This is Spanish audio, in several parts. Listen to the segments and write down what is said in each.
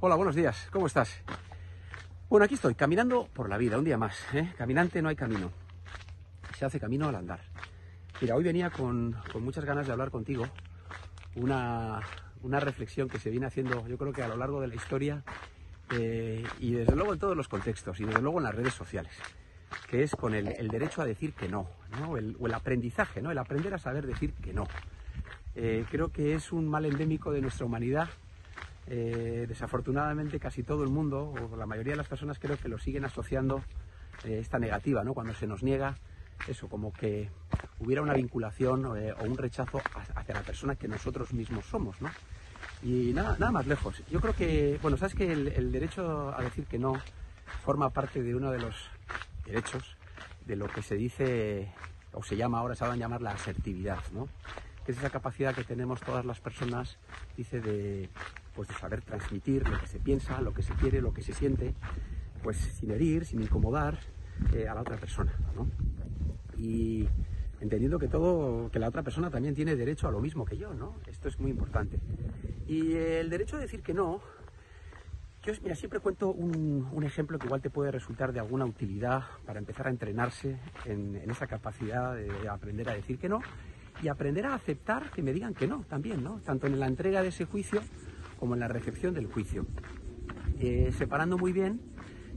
Hola, buenos días, ¿cómo estás? Bueno, aquí estoy, caminando por la vida, un día más. ¿eh? Caminante no hay camino. Se hace camino al andar. Mira, hoy venía con, con muchas ganas de hablar contigo. Una, una, reflexión que se viene haciendo, yo creo que a lo largo de la historia eh, y desde luego en todos los contextos y desde luego en las redes sociales, que es con el, derecho a decir que no, ¿no? El, o el aprendizaje, ¿no? el aprender a saber decir que no. Eh, creo que es un mal endémico de nuestra humanidad eh, desafortunadamente casi todo el mundo, o la mayoría de las personas creo que lo siguen asociando eh, esta negativa, ¿no? Cuando se nos niega eso, como que hubiera una vinculación eh, o un rechazo hacia la persona que nosotros mismos somos, ¿no? Y nada, nada más lejos. Yo creo que, bueno, sabes que el, derecho a decir que no forma parte de uno de los derechos de lo que se dice o se llama ahora, se van a llamar la asertividad, ¿no? que es esa capacidad que tenemos todas las personas, dice, de, pues de saber transmitir lo que se piensa, lo que se quiere, lo que se siente, pues sin herir, sin incomodar eh, a la otra persona. ¿no? Y entendiendo que todo, que la otra persona también tiene derecho a lo mismo que yo, ¿no? Esto es muy importante. Y el derecho a decir que no, yo mira, siempre cuento un, un, ejemplo que igual te puede resultar de alguna utilidad para empezar a entrenarse en, en esa capacidad de aprender a decir que no y aprender a aceptar que me digan que no también, ¿no? Tanto en la entrega de ese juicio como en la recepción del juicio. Eh, separando muy bien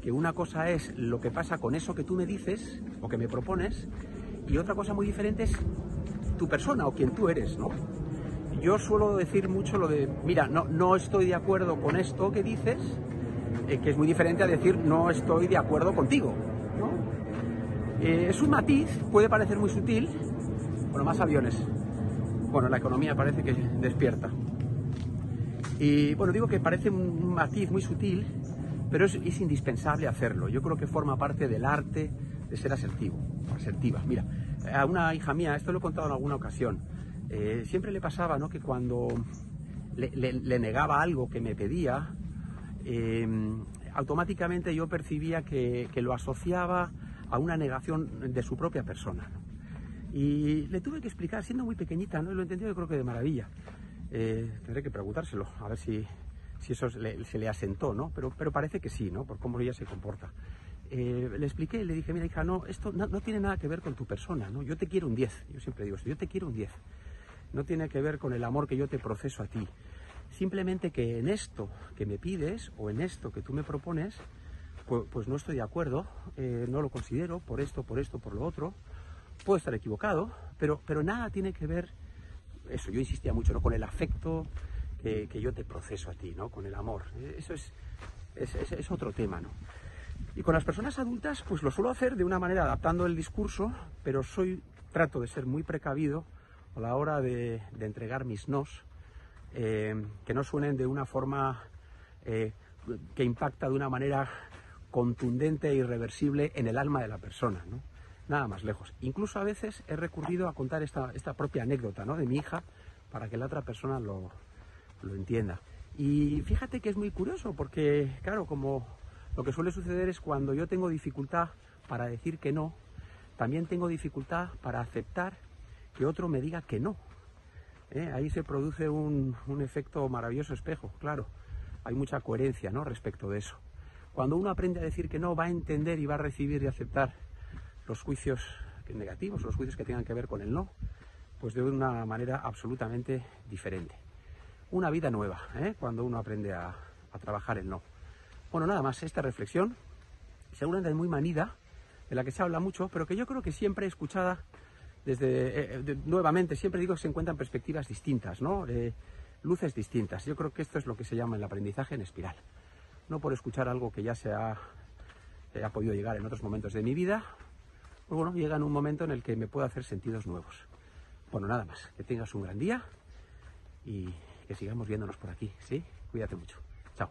que una cosa es lo que pasa con eso que tú me dices o que me propones y otra cosa muy diferente es tu persona o quien tú eres, ¿no? Yo suelo decir mucho lo de, mira, no, no estoy de acuerdo con esto que dices, eh, que es muy diferente a decir no estoy de acuerdo contigo, ¿no? Eh, es un matiz, puede parecer muy sutil, bueno, más aviones. Bueno, la economía parece que despierta. Y bueno, digo que parece un matiz muy sutil, pero es, indispensable hacerlo. Yo creo que forma parte del arte de ser asertivo, asertiva. Mira, a una hija mía, esto lo he contado en alguna ocasión, eh, siempre le pasaba ¿no? que cuando le, negaba algo que me pedía, eh, automáticamente yo percibía que, que, lo asociaba a una negación de su propia persona. Y le tuve que explicar, siendo muy pequeñita, ¿no? Y lo entendió yo creo que de maravilla. Eh, tendré que preguntárselo, a ver si, si eso se le asentó, ¿no? Pero, pero parece que sí, ¿no? Por cómo ella se comporta. Eh, le expliqué, le dije, mira hija, no, esto no, no, tiene nada que ver con tu persona, ¿no? Yo te quiero un 10, yo siempre digo yo te quiero un 10. No tiene que ver con el amor que yo te proceso a ti. Simplemente que en esto que me pides o en esto que tú me propones, pues, pues no estoy de acuerdo, eh, no lo considero por esto, por esto, por lo otro puedo estar equivocado, pero, pero nada tiene que ver, eso yo insistía mucho, ¿no? con el afecto que, que yo te proceso a ti, ¿no? con el amor. Eso es, es, es, otro tema. ¿no? Y con las personas adultas, pues lo suelo hacer de una manera adaptando el discurso, pero soy, trato de ser muy precavido a la hora de, de entregar mis nos, eh, que no suenen de una forma eh, que impacta de una manera contundente e irreversible en el alma de la persona. ¿no? Nada más lejos. Incluso a veces he recurrido a contar esta, esta propia anécdota ¿no? de mi hija para que la otra persona lo, lo, entienda. Y fíjate que es muy curioso porque, claro, como lo que suele suceder es cuando yo tengo dificultad para decir que no, también tengo dificultad para aceptar que otro me diga que no. ¿Eh? Ahí se produce un, un efecto maravilloso espejo, claro. Hay mucha coherencia ¿no? respecto de eso. Cuando uno aprende a decir que no, va a entender y va a recibir y aceptar los juicios negativos, los juicios que tengan que ver con el no, pues de una manera absolutamente diferente. Una vida nueva, ¿eh? cuando uno aprende a, a, trabajar el no. Bueno, nada más, esta reflexión, seguramente muy manida, de la que se habla mucho, pero que yo creo que siempre escuchada desde, eh, de, nuevamente, siempre digo que se encuentran perspectivas distintas, ¿no? Eh, luces distintas. Yo creo que esto es lo que se llama el aprendizaje en espiral. No por escuchar algo que ya se ha podido llegar en otros momentos de mi vida, pues bueno, llega en un momento en el que me puedo hacer sentidos nuevos. Bueno, nada más, que tengas un gran día y que sigamos viéndonos por aquí, ¿sí? Cuídate mucho. Chao.